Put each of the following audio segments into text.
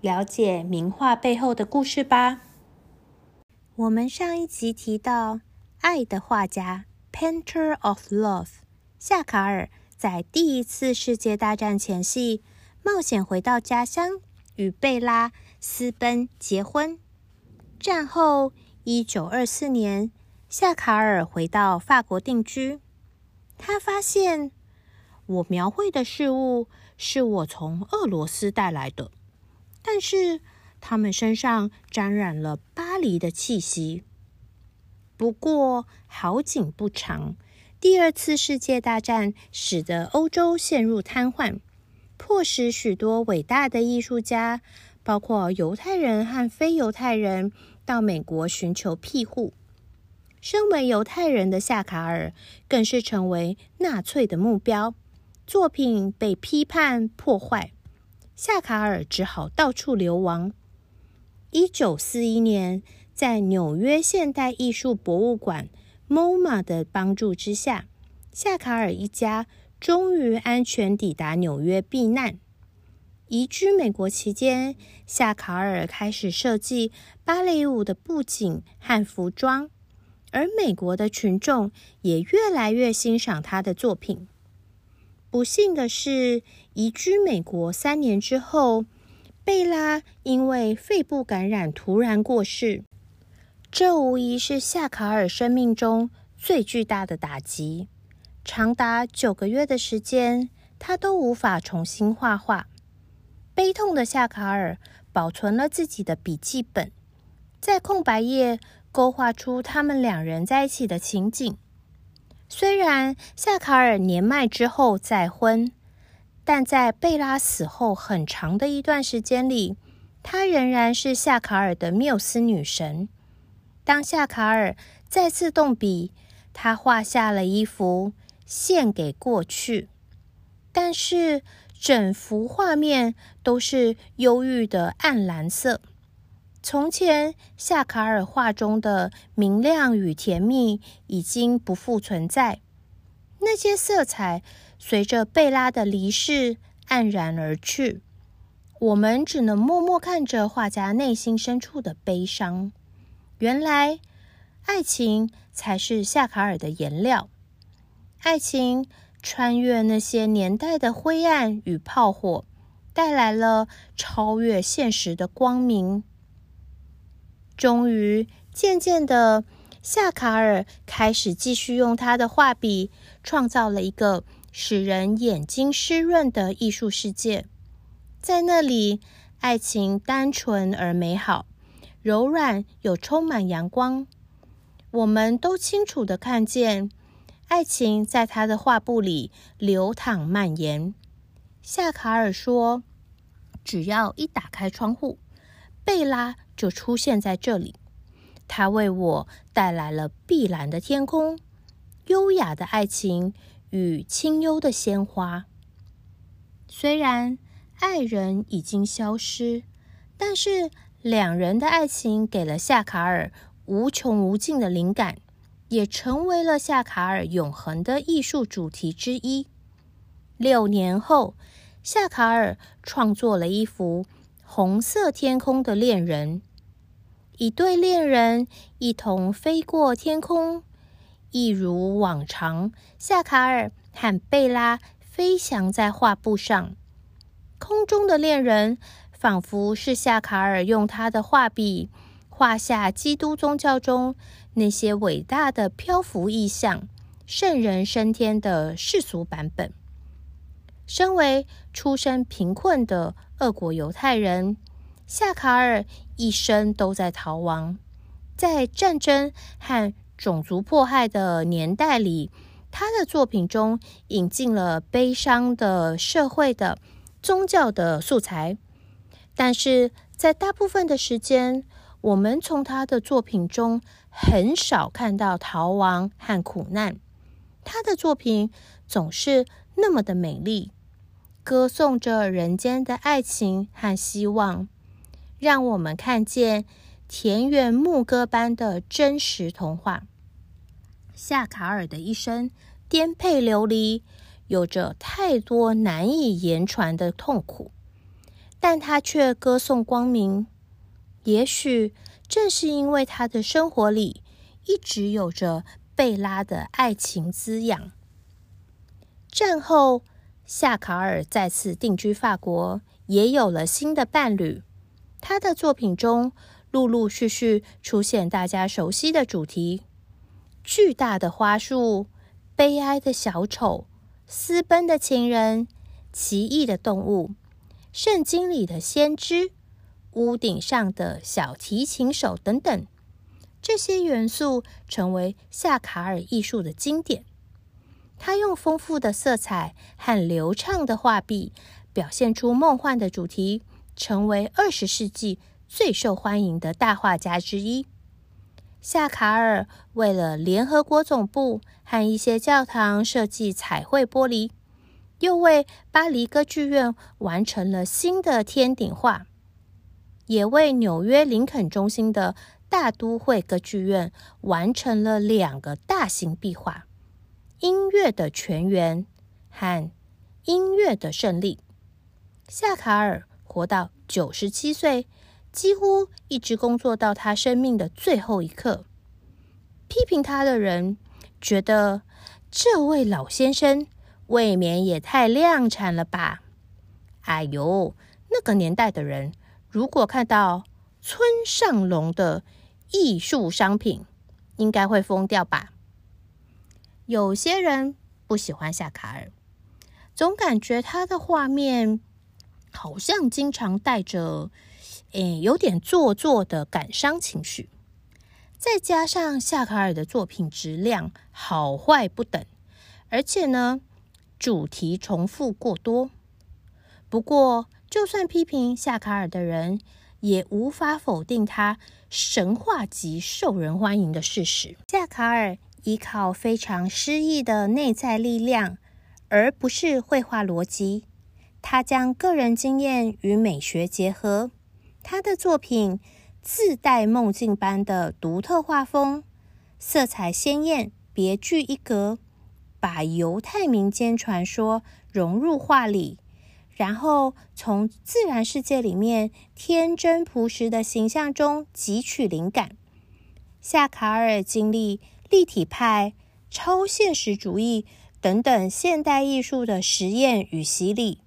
了解名画背后的故事吧。我们上一集提到，爱的画家 （Painter of Love） 夏卡尔在第一次世界大战前夕冒险回到家乡，与贝拉私奔结婚。战后，一九二四年，夏卡尔回到法国定居。他发现，我描绘的事物是我从俄罗斯带来的。但是他们身上沾染了巴黎的气息。不过好景不长，第二次世界大战使得欧洲陷入瘫痪，迫使许多伟大的艺术家，包括犹太人和非犹太人，到美国寻求庇护。身为犹太人的夏卡尔，更是成为纳粹的目标，作品被批判破坏。夏卡尔只好到处流亡。一九四一年，在纽约现代艺术博物馆 （MoMA） 的帮助之下，夏卡尔一家终于安全抵达纽约避难。移居美国期间，夏卡尔开始设计芭蕾舞的布景和服装，而美国的群众也越来越欣赏他的作品。不幸的是，移居美国三年之后，贝拉因为肺部感染突然过世。这无疑是夏卡尔生命中最巨大的打击。长达九个月的时间，他都无法重新画画。悲痛的夏卡尔保存了自己的笔记本，在空白页勾画出他们两人在一起的情景。虽然夏卡尔年迈之后再婚，但在贝拉死后很长的一段时间里，她仍然是夏卡尔的缪斯女神。当夏卡尔再次动笔，他画下了一幅《献给过去》，但是整幅画面都是忧郁的暗蓝色。从前，夏卡尔画中的明亮与甜蜜已经不复存在。那些色彩随着贝拉的离世黯然而去，我们只能默默看着画家内心深处的悲伤。原来，爱情才是夏卡尔的颜料。爱情穿越那些年代的灰暗与炮火，带来了超越现实的光明。终于，渐渐的，夏卡尔开始继续用他的画笔，创造了一个使人眼睛湿润的艺术世界。在那里，爱情单纯而美好，柔软又充满阳光。我们都清楚的看见，爱情在他的画布里流淌蔓延。夏卡尔说：“只要一打开窗户，贝拉。”就出现在这里，他为我带来了碧蓝的天空、优雅的爱情与清幽的鲜花。虽然爱人已经消失，但是两人的爱情给了夏卡尔无穷无尽的灵感，也成为了夏卡尔永恒的艺术主题之一。六年后，夏卡尔创作了一幅红色天空的恋人。一对恋人一同飞过天空，一如往常。夏卡尔和贝拉飞翔在画布上，空中的恋人仿佛是夏卡尔用他的画笔画下基督宗教中那些伟大的漂浮意象、圣人升天的世俗版本。身为出身贫困的俄国犹太人。夏卡尔一生都在逃亡，在战争和种族迫害的年代里，他的作品中引进了悲伤的社会的宗教的素材。但是在大部分的时间，我们从他的作品中很少看到逃亡和苦难。他的作品总是那么的美丽，歌颂着人间的爱情和希望，让我们看见田园牧歌般的真实童话。夏卡尔的一生颠沛流离，有着太多难以言传的痛苦，但他却歌颂光明。也许正是因为他的生活里一直有着贝拉的爱情滋养。战后，夏卡尔再次定居法国，也有了新的伴侣。他的作品中陆陆续续出现大家熟悉的主题。巨大的花束，悲哀的小丑，私奔的情人，奇异的动物，圣经里的先知，屋顶上的小提琴手等等，这些元素成为夏卡尔艺术的经典。他用丰富的色彩和流畅的画笔，表现出梦幻的主题，成为二十世纪最受欢迎的大画家之一。夏卡尔为了联合国总部和一些教堂设计彩绘玻璃，又为巴黎歌剧院完成了新的天顶画，也为纽约林肯中心的大都会歌剧院完成了两个大型壁画：《音乐的泉源》和《音乐的胜利》。夏卡尔活到九十七岁。几乎一直工作到他生命的最后一刻。批评他的人觉得这位老先生未免也太量产了吧？哎呦，那个年代的人如果看到村上隆的艺术商品，应该会疯掉吧？有些人不喜欢夏卡尔，总感觉他的画面好像经常带着。诶，有点做作的感伤情绪，再加上夏卡尔的作品质量好坏不等，而且呢，主题重复过多。不过，就算批评夏卡尔的人，也无法否定他神话级受人欢迎的事实。夏卡尔依靠非常诗意的内在力量，而不是绘画逻辑。他将个人经验与美学结合。他的作品自带梦境般的独特画风，色彩鲜艳，别具一格，把犹太民间传说融入画里，然后从自然世界里面天真朴实的形象中汲取灵感。夏卡尔经历立体派、超现实主义等等现代艺术的实验与洗礼，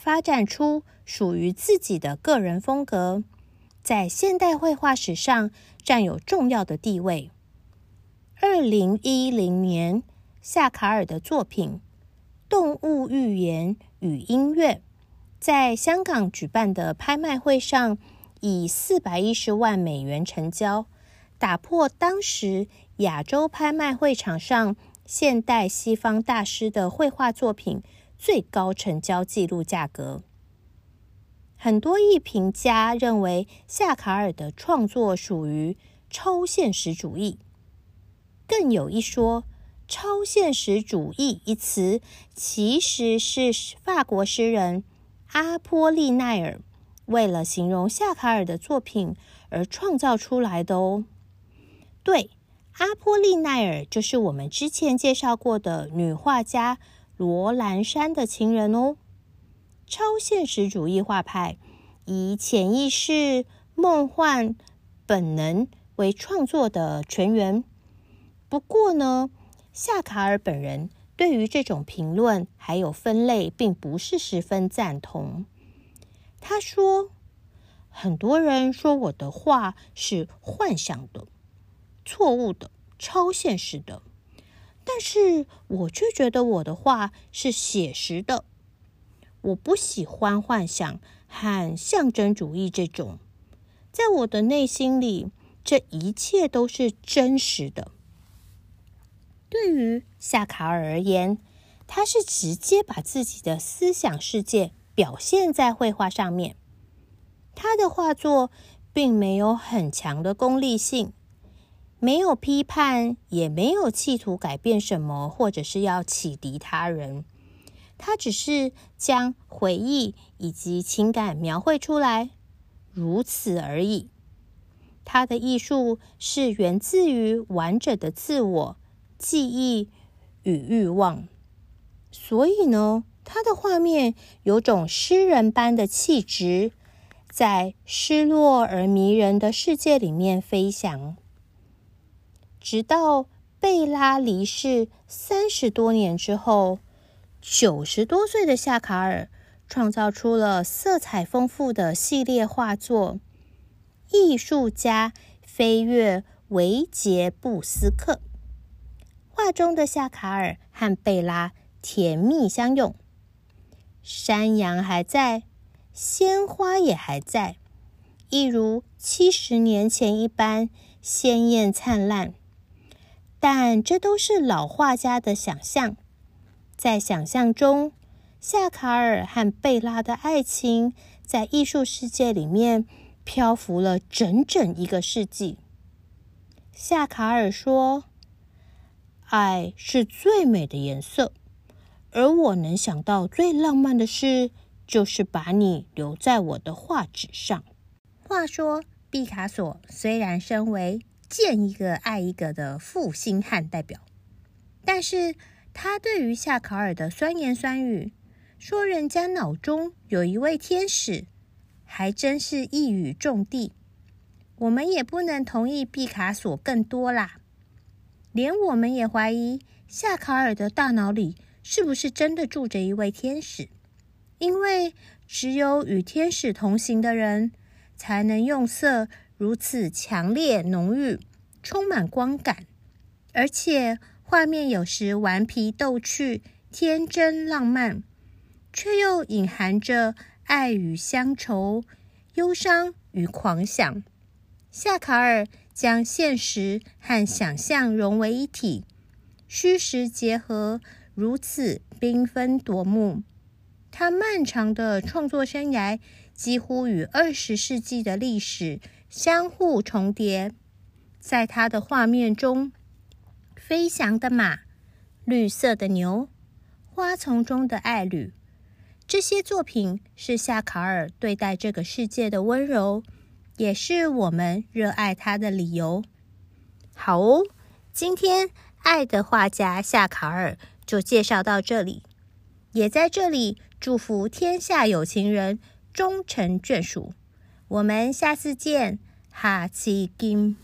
发展出。属于自己的个人风格，在现代绘画史上占有重要的地位。二零一零年，夏卡尔的作品《动物寓言与音乐》在香港举办的拍卖会上，以四百一十万美元成交，打破当时亚洲拍卖会场上现代西方大师的绘画作品最高成交记录价格。很多艺评家认为夏卡尔的创作属于超现实主义。更有一说，“超现实主义”一词其实是法国诗人阿波利奈尔为了形容夏卡尔的作品而创造出来的哦。对，阿波利奈尔就是我们之前介绍过的女画家罗兰山的情人哦。超现实主义画派以潜意识、梦幻、本能为创作的泉源。不过呢，夏卡尔本人对于这种评论还有分类，并不是十分赞同。他说：“很多人说我的画是幻想的、错误的、超现实的，但是我却觉得我的画是写实的。”我不喜欢幻想和象征主义这种，在我的内心里，这一切都是真实的。对于夏卡尔而言，他是直接把自己的思想世界表现在绘画上面。他的画作并没有很强的功利性，没有批判，也没有企图改变什么，或者是要启迪他人。他只是将回忆以及情感描绘出来，如此而已。他的艺术是源自于完整的自我记忆与欲望，所以呢，他的画面有种诗人般的气质，在失落而迷人的世界里面飞翔。直到贝拉离世三十多年之后，九十多岁的夏卡尔创造出了色彩丰富的系列画作。艺术家飞跃维杰布斯克画中的夏卡尔和贝拉甜蜜相拥，山羊还在，鲜花也还在，一如七十年前一般鲜艳灿烂。但这都是老画家的想象，在想象中，夏卡尔和贝拉的爱情在艺术世界里面。漂浮了整整一个世纪。夏卡尔说：“爱是最美的颜色，而我能想到最浪漫的事，就是把你留在我的画纸上。”话说，毕卡索虽然身为见一个爱一个的负心汉代表，但是他对于夏卡尔的酸言酸语，说人家脑中有一位天使。还真是一语中的，我们也不能同意毕卡索更多啦。连我们也怀疑夏卡尔的大脑里是不是真的住着一位天使，因为只有与天使同行的人，才能用色如此强烈、浓郁、充满光感，而且画面有时顽皮逗趣、天真浪漫，却又隐含着。爱与乡愁，忧伤与狂想，夏卡尔将现实和想象融为一体，虚实结合，如此缤纷夺目。他漫长的创作生涯几乎与二十世纪的历史相互重叠。在他的画面中，飞翔的马，绿色的牛，花丛中的爱侣。这些作品是夏卡尔对待这个世界的温柔，也是我们热爱他的理由。好哦，今天爱的画家夏卡尔就介绍到这里，也在这里祝福天下有情人终成眷属。我们下次见，哈奇金。